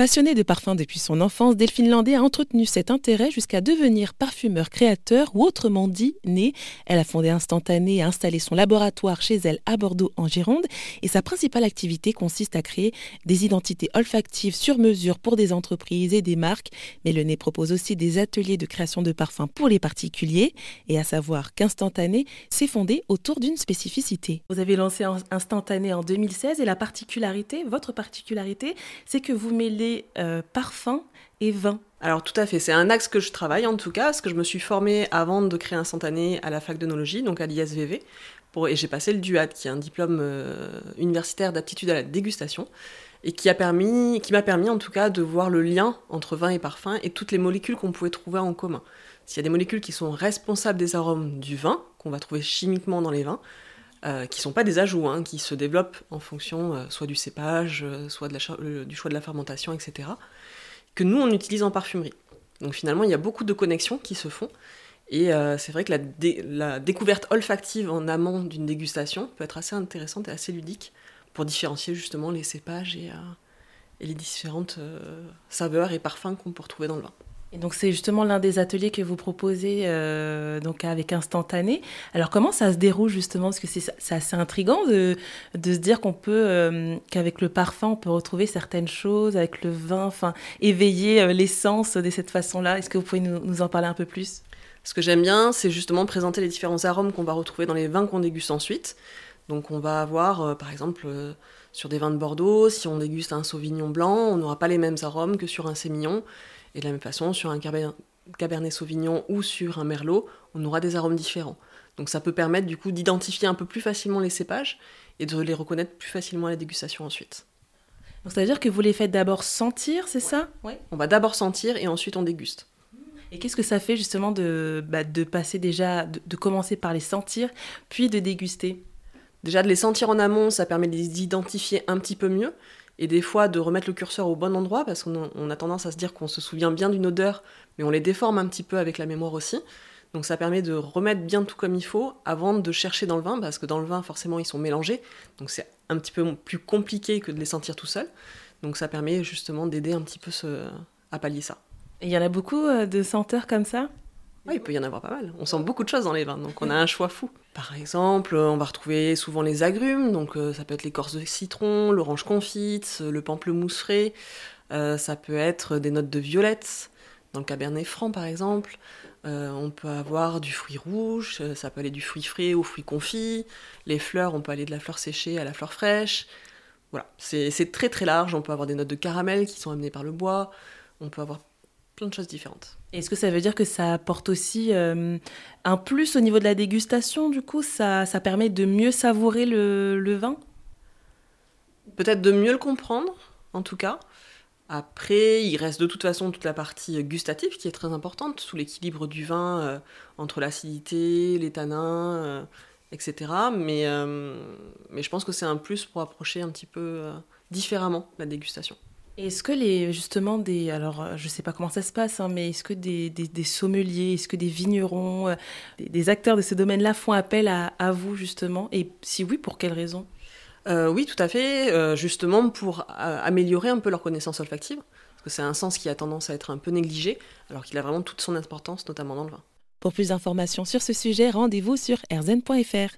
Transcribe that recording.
Passionnée de parfums depuis son enfance, Delphine Landé a entretenu cet intérêt jusqu'à devenir parfumeur créateur ou autrement dit née. Elle a fondé Instantané et installé son laboratoire chez elle à Bordeaux en Gironde et sa principale activité consiste à créer des identités olfactives sur mesure pour des entreprises et des marques. Mais le nez propose aussi des ateliers de création de parfums pour les particuliers et à savoir qu'Instantané s'est fondé autour d'une spécificité. Vous avez lancé Instantané en 2016 et la particularité, votre particularité, c'est que vous mêlez euh, parfum et vin. Alors tout à fait, c'est un axe que je travaille en tout cas, parce que je me suis formée avant de créer Instantané à la fac d'onologie, donc à l'ISVV, et j'ai passé le DUAD, qui est un diplôme euh, universitaire d'aptitude à la dégustation, et qui a permis, m'a permis en tout cas de voir le lien entre vin et parfum et toutes les molécules qu'on pouvait trouver en commun. S'il y a des molécules qui sont responsables des arômes du vin, qu'on va trouver chimiquement dans les vins, euh, qui sont pas des ajouts, hein, qui se développent en fonction euh, soit du cépage, euh, soit de la, du choix de la fermentation, etc., que nous, on utilise en parfumerie. Donc finalement, il y a beaucoup de connexions qui se font. Et c'est vrai que la, découverte olfactive en amont d'une dégustation peut être assez intéressante et assez ludique pour différencier justement les cépages et les différentes saveurs et parfums qu'on peut retrouver dans le vin. Et donc c'est justement l'un des ateliers que vous proposez euh, donc avec Instantané. Alors comment ça se déroule justement? Parce que c'est assez intriguant de, se dire qu'on peut euh, qu'avec le parfum on peut retrouver certaines choses, avec le vin, enfin éveiller euh, l'essence de cette façon-là. Est-ce que vous pouvez nous, nous, en parler un peu plus? Ce que j'aime bien, c'est justement présenter les différents arômes qu'on va retrouver dans les vins qu'on déguste ensuite. Donc on va avoir par exemple sur des vins de Bordeaux, si on déguste un Sauvignon blanc, on n'aura pas les mêmes arômes que sur un Sémillon. Et de la même façon, sur un Cabernet Sauvignon ou sur un Merlot, on aura des arômes différents. Donc ça peut permettre du coup d'identifier un peu plus facilement les cépages et de les reconnaître plus facilement à la dégustation ensuite. Donc ça veut dire que vous les faites d'abord sentir, c'est ça? Oui. On va d'abord sentir et ensuite on déguste. Et qu'est-ce que ça fait justement de, bah, de passer déjà, de, commencer par les sentir, puis de déguster? Déjà de les sentir en amont, ça permet de les identifier un petit peu mieux et des fois de remettre le curseur au bon endroit, parce qu'on a tendance à se dire qu'on se souvient bien d'une odeur, mais on les déforme un petit peu avec la mémoire aussi. Donc ça permet de remettre bien tout comme il faut avant de chercher dans le vin, parce que dans le vin, forcément, ils sont mélangés, donc c'est un petit peu plus compliqué que de les sentir tout seul. Donc ça permet justement d'aider un petit peu à pallier ça. Il y en a beaucoup euh, de senteurs comme ça? Oui, il peut y en avoir pas mal. On sent beaucoup de choses dans les vins, donc on a un choix fou. Par exemple, on va retrouver souvent les agrumes, donc euh, ça peut être l'écorce de citron, l'orange confite, euh, le pamplemousse frais, euh, ça peut être des notes de violette, dans le cabernet franc par exemple. on peut avoir du fruit rouge, ça peut aller du fruit frais au fruit confit. Les fleurs, on peut aller de la fleur séchée à la fleur fraîche. Voilà, c'est très très large. On peut avoir des notes de caramel qui sont amenées par le bois. On peut avoir plein de choses différentes. Est-ce que ça veut dire que ça apporte aussi euh, un plus au niveau de la dégustation Du coup, ça, ça permet de mieux savourer le, le vin? Peut-être de mieux le comprendre, en tout cas. Après, il reste de toute façon toute la partie gustative qui est très importante, sous l'équilibre du vin euh, entre l'acidité, les tanins, euh, etc. Mais, mais je pense que c'est un plus pour approcher un petit peu différemment la dégustation. Est-ce que les justement des alors euh, je sais pas comment ça se passe hein, mais est-ce que des, des, sommeliers, est-ce que des vignerons, euh, des, acteurs de ce domaine-là font appel à, à, vous justement? Et si oui pour quelles raisons euh, Oui tout à fait justement pour améliorer un peu leur connaissance olfactive parce que c'est un sens qui a tendance à être un peu négligé alors qu'il a vraiment toute son importance notamment dans le vin. Pour plus d'informations sur ce sujet rendez-vous sur erzen.fr.